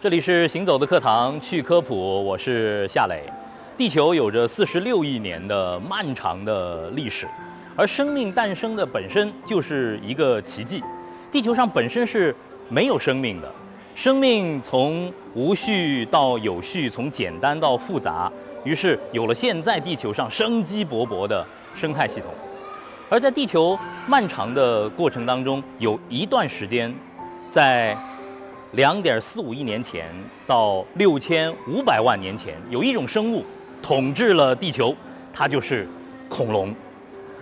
这里是行走的课堂，去科普，我是夏磊。地球有着四十六亿年的漫长的历史，而生命诞生的本身就是一个奇迹。地球上本身是没有生命的，生命从无序到有序，从简单到复杂，于是有了现在地球上生机勃勃的生态系统。而在地球漫长的过程当中，有一段时间，在两点四五亿年前到六千五百万年前，有一种生物统治了地球，它就是恐龙。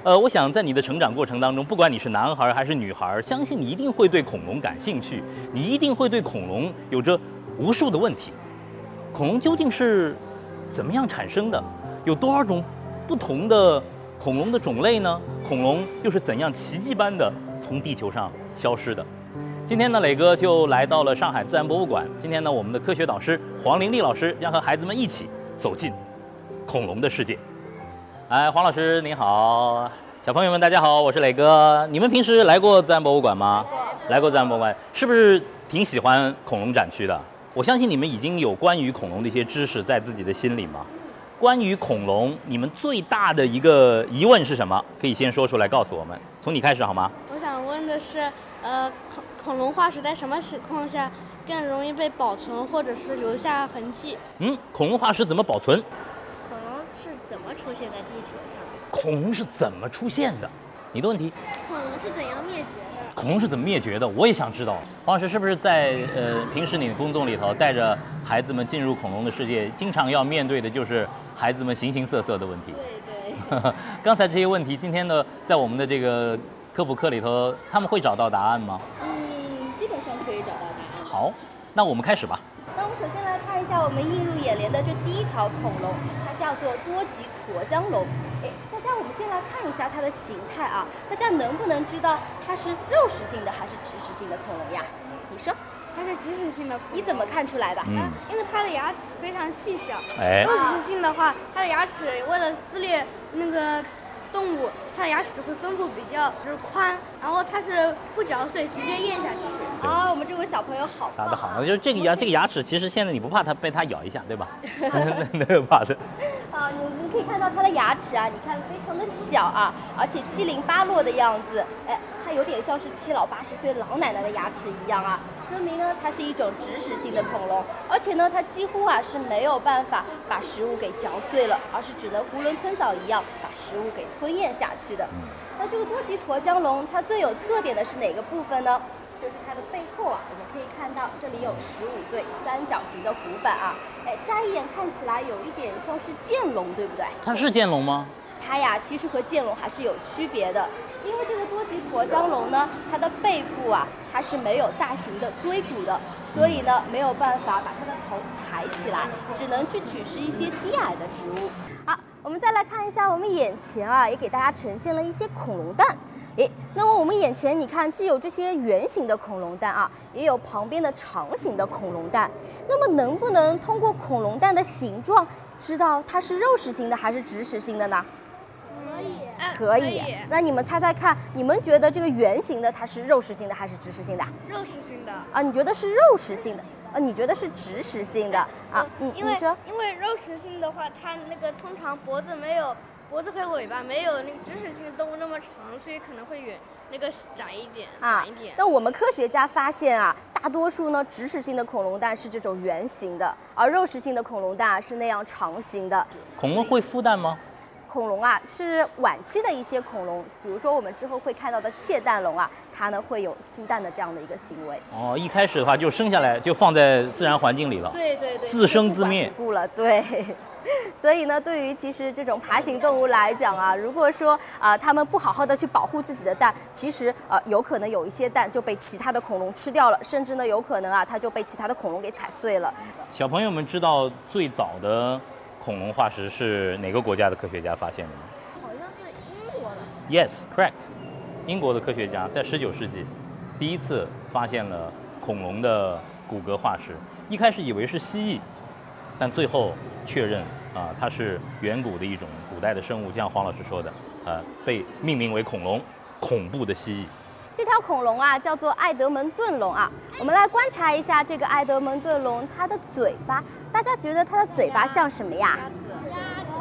呃，我想在你的成长过程当中，不管你是男孩还是女孩，相信你一定会对恐龙感兴趣，你一定会对恐龙有着无数的问题。恐龙究竟是怎么样产生的？有多少种不同的恐龙的种类呢？恐龙又是怎样奇迹般的从地球上消失的？今天呢，磊哥就来到了上海自然博物馆。今天呢，我们的科学导师黄玲丽老师将和孩子们一起走进恐龙的世界。哎，黄老师您好，小朋友们大家好，我是磊哥。你们平时来过自然博物馆吗？来过自然博物馆，是不是挺喜欢恐龙展区的？我相信你们已经有关于恐龙的一些知识在自己的心里吗？关于恐龙，你们最大的一个疑问是什么？可以先说出来告诉我们。从你开始好吗？我想问的是，呃，恐恐龙化石在什么情况下更容易被保存，或者是留下痕迹？嗯，恐龙化石怎么保存？恐龙是怎么出现在地球上？恐龙是怎么出现的？你的问题，恐龙是怎样灭绝的？恐龙是怎么灭绝的？我也想知道。黄老师是不是在呃平时你的工作里头带着孩子们进入恐龙的世界，经常要面对的就是孩子们形形色色的问题？对对。刚才这些问题，今天呢，在我们的这个科普课里头，他们会找到答案吗？嗯，基本上可以找到答案。好，那我们开始吧。那我们首先来看一下我们映入眼帘的这第一条恐龙，它叫做多棘驼江龙。哎，大家我们先来看一下它的形态啊，大家能不能知道它是肉食性的还是植食性的恐龙呀？你说？它是植食性的，你怎么看出来的？嗯，因为它的牙齿非常细小。哎，肉食性的话，它的牙齿为了撕裂那个动物，它的牙齿会分布比较就是宽，然后它是不嚼碎，直接咽下去。啊，我们这位小朋友好打得好，就是这个牙 这个牙齿，其实现在你不怕它被它咬一下，对吧？没 有 怕的。啊，你你可以看到它的牙齿啊，你看非常的小啊，而且七零八落的样子，哎，它有点像是七老八十岁老奶奶的牙齿一样啊，说明呢它是一种植食性的恐龙，而且呢它几乎啊是没有办法把食物给嚼碎了，而是只能囫囵吞枣一样把食物给吞咽下去的。那这个多棘驼江龙它最有特点的是哪个部分呢？就是它的背后啊，我们可以看到这里有十五对三角形的骨板啊，哎，乍一眼看起来有一点像是剑龙，对不对？它是剑龙吗？它呀，其实和剑龙还是有区别的，因为这个多棘驼江龙呢，它的背部啊，它是没有大型的椎骨的，所以呢，没有办法把它的头抬起来，只能去取食一些低矮的植物。好，我们再来看一下我们眼前啊，也给大家呈现了一些恐龙蛋。诶，那么我们眼前你看，既有这些圆形的恐龙蛋啊，也有旁边的长形的恐龙蛋。那么能不能通过恐龙蛋的形状，知道它是肉食性的还是植食性的呢？可以，可以。那你们猜猜看，你们觉得这个圆形的它是肉食性的还是植食性的？肉食性的。啊，你觉得是肉食性的？啊，你觉得是植食性的？啊，嗯，因为你说，因为肉食性的话，它那个通常脖子没有脖子和尾巴没有那个植食性的动物那么长，所以可能会远那个窄一点，啊短一点。但我们科学家发现啊，大多数呢植食性的恐龙蛋是这种圆形的，而肉食性的恐龙蛋啊是那样长形的。恐龙会孵蛋吗？恐龙啊是晚期的一些恐龙，比如说我们之后会看到的窃蛋龙啊，它呢会有孵蛋的这样的一个行为。哦，一开始的话就生下来就放在自然环境里了。对对对，自生自灭不了，对。所以呢，对于其实这种爬行动物来讲啊，如果说啊、它们不好好的去保护自己的蛋，其实呃有可能有一些蛋就被其他的恐龙吃掉了，甚至呢有可能啊它就被其他的恐龙给踩碎了。小朋友们知道最早的恐龙化石是哪个国家的科学家发现的呢好像是英国的。？Yes, correct。英国的科学家在19世纪第一次发现了恐龙的骨骼化石，一开始以为是蜥蜴，但最后确认啊，它是远古的一种古代的生物，就像黄老师说的，呃，被命名为恐龙，恐怖的蜥蜴。这条恐龙啊叫做爱德蒙顿龙啊。我们来观察一下这个爱德蒙顿龙，它的嘴巴，大家觉得它的嘴巴像什么呀？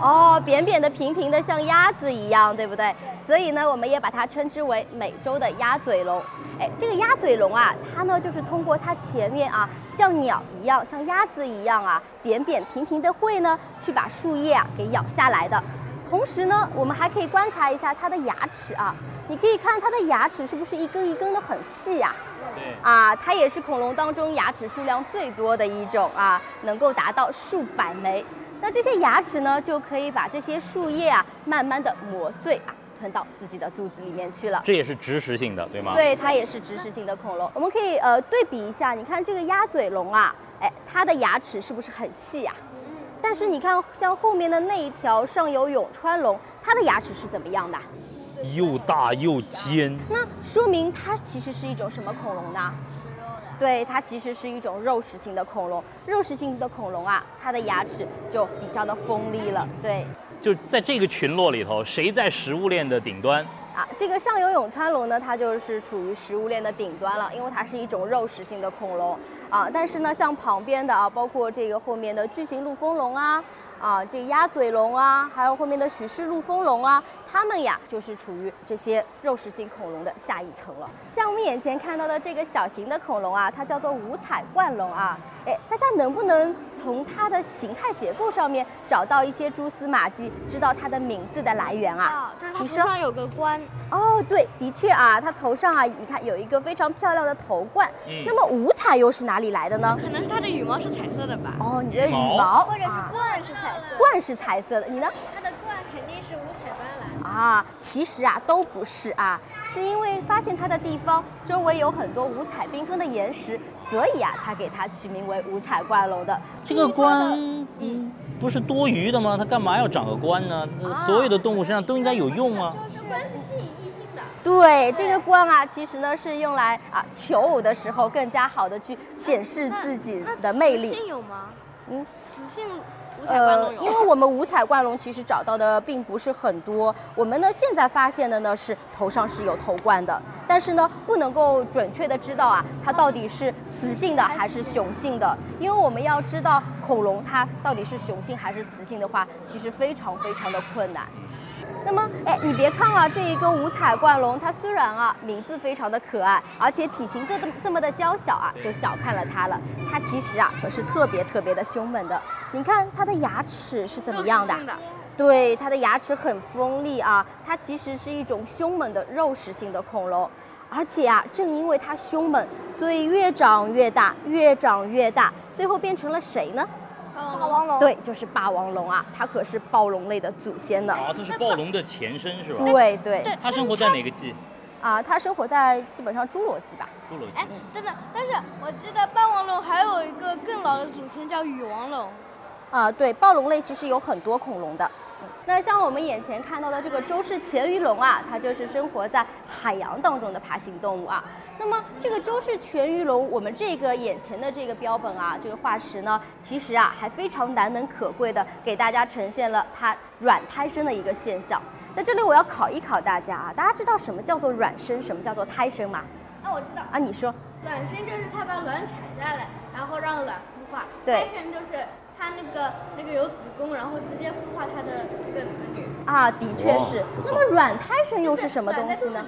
哦，扁扁的、平平的，像鸭子一样，对不对？所以呢，我们也把它称之为美洲的鸭嘴龙。哎，这个鸭嘴龙啊，它呢就是通过它前面啊像鸟一样、像鸭子一样啊扁扁平平的喙呢，去把树叶啊给咬下来的。同时呢，我们还可以观察一下它的牙齿啊，你可以看它的牙齿是不是一根一根的很细呀？对。啊，它也是恐龙当中牙齿数量最多的一种啊，能够达到数百枚。那这些牙齿呢，就可以把这些树叶啊，慢慢的磨碎啊。吞到自己的肚子里面去了，这也是植食性的，对吗？对，它也是植食性的恐龙。我们可以呃对比一下，你看这个鸭嘴龙啊，哎，它的牙齿是不是很细呀？但是你看，像后面的那一条上游永川龙，它的牙齿是怎么样的？又大又尖。那说明它其实是一种什么恐龙呢？吃肉的。对，它其实是一种肉食性的恐龙。肉食性的恐龙啊，它的牙齿就比较的锋利了。对。就在这个群落里头，谁在食物链的顶端？啊，这个上游永川龙呢，它就是处于食物链的顶端了，因为它是一种肉食性的恐龙啊。但是呢，像旁边的啊，包括这个后面的巨型陆丰龙啊。啊，这鸭嘴龙啊，还有后面的许氏陆丰龙啊，它们呀就是处于这些肉食性恐龙的下一层了。像我们眼前看到的这个小型的恐龙啊，它叫做五彩冠龙啊。哎，大家能不能从它的形态结构上面找到一些蛛丝马迹，知道它的名字的来源啊？啊，就是它头上有个冠。哦，对，的确啊，它头上啊，你看有一个非常漂亮的头冠。嗯。那么五彩又是哪里来的呢？可能是它的羽毛是彩色的吧。哦，你的羽毛或者是冠是。冠是彩色的，你呢？它的冠肯定是五彩斑斓啊。其实啊，都不是啊，是因为发现它的地方周围有很多五彩缤纷的岩石，所以啊，才给它取名为五彩怪楼的。这个冠，嗯，不是多余的吗？它干嘛要长个冠呢？所有的动物身上都应该有用啊。这个冠是吸引异性的。对，这个冠啊，其实呢是用来啊求偶的时候更加好的去显示自己的魅力。雌性有吗？嗯，雌性。呃，因为我们五彩冠龙其实找到的并不是很多，我们呢现在发现的呢是头上是有头冠的，但是呢不能够准确的知道啊它到底是雌性的还是雄性的，因为我们要知道恐龙它到底是雄性还是雌性的话，其实非常非常的困难。那么，哎，你别看啊，这一个五彩冠龙，它虽然啊名字非常的可爱，而且体型这么这么的娇小啊，就小看了它了。它其实啊可是特别特别的凶猛的。你看它的牙齿是怎么样的？对，它的牙齿很锋利啊。它其实是一种凶猛的肉食性的恐龙，而且啊，正因为它凶猛，所以越长越大，越长越大，最后变成了谁呢？霸王龙对，就是霸王龙啊，它可是暴龙类的祖先呢。啊，它是暴龙的前身是吧？对对。它生活在哪个纪？啊，它生活在基本上侏罗纪吧。侏罗纪。哎，等等，但是我记得霸王龙还有一个更老的祖先叫羽王龙。啊，对，暴龙类其实有很多恐龙的。那像我们眼前看到的这个周氏全鱼龙啊，它就是生活在海洋当中的爬行动物啊。那么这个周氏全鱼龙，我们这个眼前的这个标本啊，这个化石呢，其实啊还非常难能可贵的给大家呈现了它软胎生的一个现象。在这里我要考一考大家啊，大家知道什么叫做卵生，什么叫做胎生吗？啊，我知道。啊，你说。卵生就是它把卵产下来，然后让卵孵化。对。胎生就是。它那个那个有子宫，然后直接孵化它的这个子女啊，的确是。那么软胎生又是什么东西呢？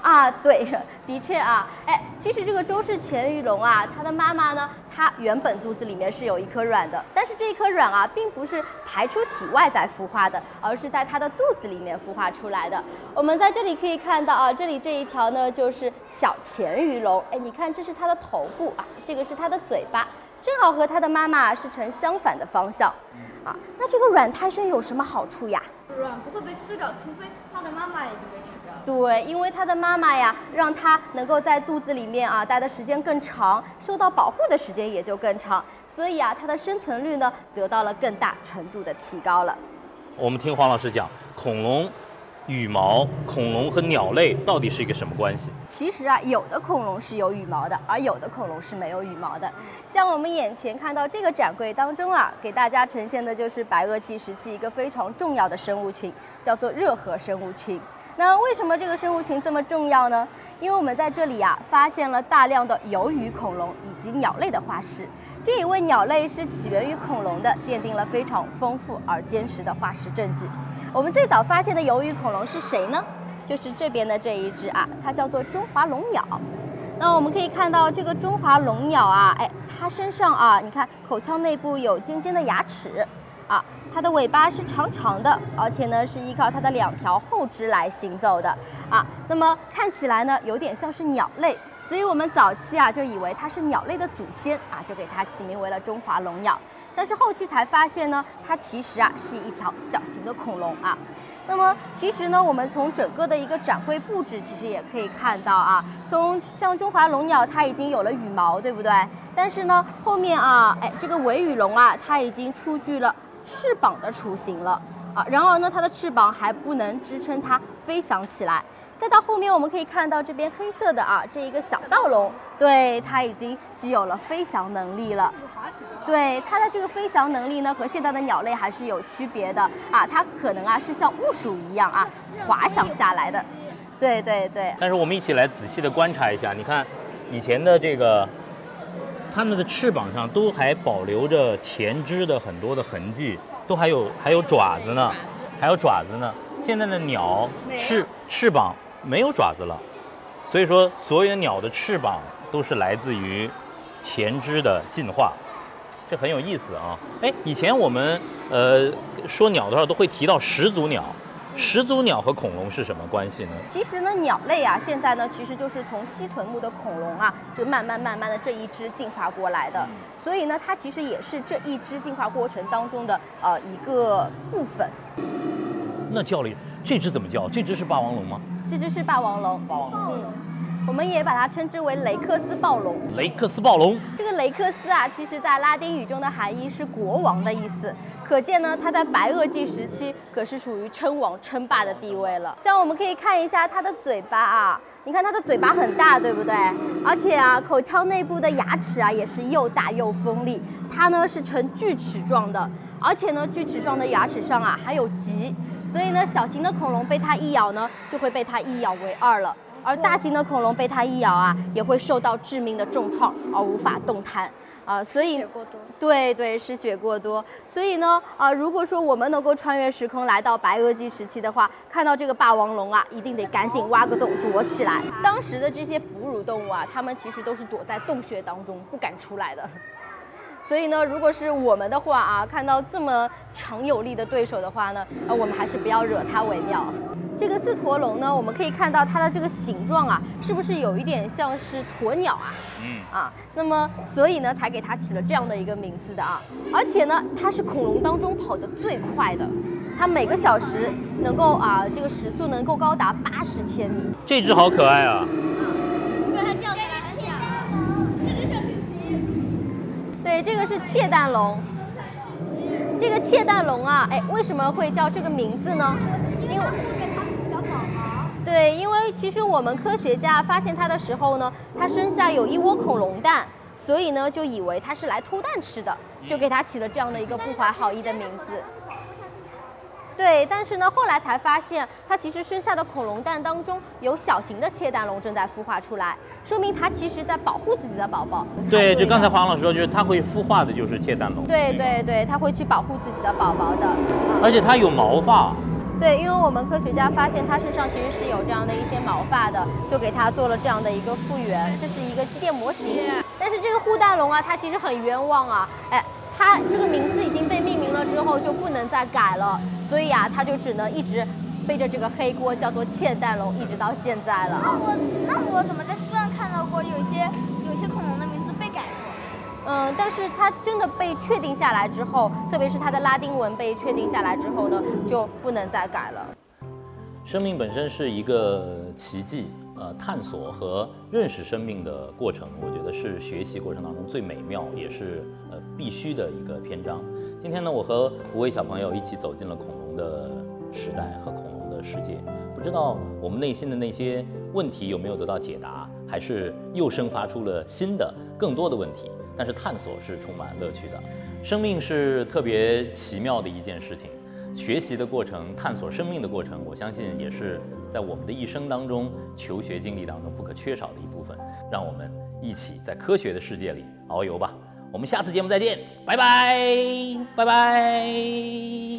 啊，对，的确啊，哎，其实这个周氏潜鱼龙啊，它的妈妈呢，它原本肚子里面是有一颗卵的，但是这一颗卵啊，并不是排出体外再孵化的，而是在它的肚子里面孵化出来的。我们在这里可以看到啊，这里这一条呢就是小潜鱼龙，哎，你看这是它的头部啊，这个是它的嘴巴。正好和他的妈妈是呈相反的方向，啊，那这个软胎生有什么好处呀？卵不会被吃掉，除非他的妈妈也就被吃掉了。对，因为他的妈妈呀，让他能够在肚子里面啊待的时间更长，受到保护的时间也就更长，所以啊，它的生存率呢得到了更大程度的提高了。我们听黄老师讲，恐龙羽毛，恐龙和鸟类到底是一个什么关系？其实啊，有的恐龙是有羽毛的，而有的恐龙是没有羽毛的。像我们眼前看到这个展柜当中啊，给大家呈现的就是白垩纪时期一个非常重要的生物群，叫做热河生物群。那为什么这个生物群这么重要呢？因为我们在这里啊，发现了大量的游鱼恐龙以及鸟类的化石。这一位鸟类是起源于恐龙的，奠定了非常丰富而坚实的化石证据。我们最早发现的鱿鱼恐龙是谁呢？就是这边的这一只啊，它叫做中华龙鸟。那我们可以看到这个中华龙鸟啊，哎，它身上啊，你看口腔内部有尖尖的牙齿啊。它的尾巴是长长的，而且呢是依靠它的两条后肢来行走的啊。那么看起来呢有点像是鸟类，所以我们早期啊就以为它是鸟类的祖先啊，就给它起名为了中华龙鸟。但是后期才发现呢，它其实啊是一条小型的恐龙啊。那么其实呢，我们从整个的一个展柜布置，其实也可以看到啊，从像中华龙鸟它已经有了羽毛，对不对？但是呢后面啊，哎这个尾羽龙啊，它已经出具了。翅膀的雏形了啊，然而呢，它的翅膀还不能支撑它飞翔起来。再到后面，我们可以看到这边黑色的啊，这一个小盗龙，对，它已经具有了飞翔能力了。对，它的这个飞翔能力呢，和现在的鸟类还是有区别的啊，它可能啊是像鼯鼠一样啊，滑翔下来的。对对对。但是我们一起来仔细的观察一下，你看以前的这个。它们的翅膀上都还保留着前肢的很多的痕迹，都还有还有爪子呢，还有爪子呢。现在的鸟翅翅膀没有爪子了，所以说所有鸟的翅膀都是来自于前肢的进化，这很有意思啊。哎，以前我们呃说鸟的时候都会提到始祖鸟。始祖鸟和恐龙是什么关系呢？其实呢，鸟类啊，现在呢，其实就是从蜥臀目的恐龙啊，就慢慢慢慢的这一支进化过来的。所以呢，它其实也是这一支进化过程当中的呃一个部分。那教练，这只怎么叫？这只是霸王龙吗？这只是霸王龙。霸王龙。嗯。我们也把它称之为雷克斯暴龙。雷克斯暴龙，这个雷克斯啊，其实在拉丁语中的含义是国王的意思，可见呢，它在白垩纪时期可是属于称王称霸的地位了。像我们可以看一下它的嘴巴啊，你看它的嘴巴很大，对不对？而且啊，口腔内部的牙齿啊也是又大又锋利，它呢是呈锯齿状的，而且呢，锯齿状的牙齿上啊还有棘，所以呢，小型的恐龙被它一咬呢，就会被它一咬为二了。而大型的恐龙被它一咬啊，也会受到致命的重创而无法动弹啊，所以对对失血过多，所以呢啊，如果说我们能够穿越时空来到白垩纪时期的话，看到这个霸王龙啊，一定得赶紧挖个洞躲起来。当时的这些哺乳动物啊，它们其实都是躲在洞穴当中不敢出来的。所以呢，如果是我们的话啊，看到这么强有力的对手的话呢，呃，我们还是不要惹它为妙。这个四驼龙呢，我们可以看到它的这个形状啊，是不是有一点像是鸵鸟啊？嗯啊，那么所以呢，才给它起了这样的一个名字的啊。而且呢，它是恐龙当中跑得最快的，它每个小时能够啊，这个时速能够高达八十千米。这只好可爱啊！这个是窃蛋龙。这个窃蛋龙啊，哎，为什么会叫这个名字呢？因为。对，因为其实我们科学家发现它的时候呢，它身下有一窝恐龙蛋，所以呢就以为它是来偷蛋吃的，就给它起了这样的一个不怀好意的名字。对，但是呢，后来才发现，它其实生下的恐龙蛋当中有小型的窃蛋龙正在孵化出来，说明它其实在保护自己的宝宝。对，就刚才黄老师说，就是它会孵化的，就是窃蛋龙。对对对，它会去保护自己的宝宝的。而且它有毛发。对，因为我们科学家发现它身上其实是有这样的一些毛发的，就给它做了这样的一个复原，这是一个机电模型。但是这个护蛋龙啊，它其实很冤枉啊，哎。它这个名字已经被命名了之后就不能再改了，所以啊，他就只能一直背着这个黑锅，叫做窃蛋龙，一直到现在了。那我那我怎么在书上看到过有些有些恐龙的名字被改过？嗯，但是它真的被确定下来之后，特别是它的拉丁文被确定下来之后呢，就不能再改了。生命本身是一个奇迹。呃，探索和认识生命的过程，我觉得是学习过程当中最美妙，也是呃必须的一个篇章。今天呢，我和五位小朋友一起走进了恐龙的时代和恐龙的世界。不知道我们内心的那些问题有没有得到解答，还是又生发出了新的、更多的问题？但是探索是充满乐趣的，生命是特别奇妙的一件事情。学习的过程，探索生命的过程，我相信也是在我们的一生当中求学经历当中不可缺少的一部分。让我们一起在科学的世界里遨游吧！我们下次节目再见，拜拜，拜拜。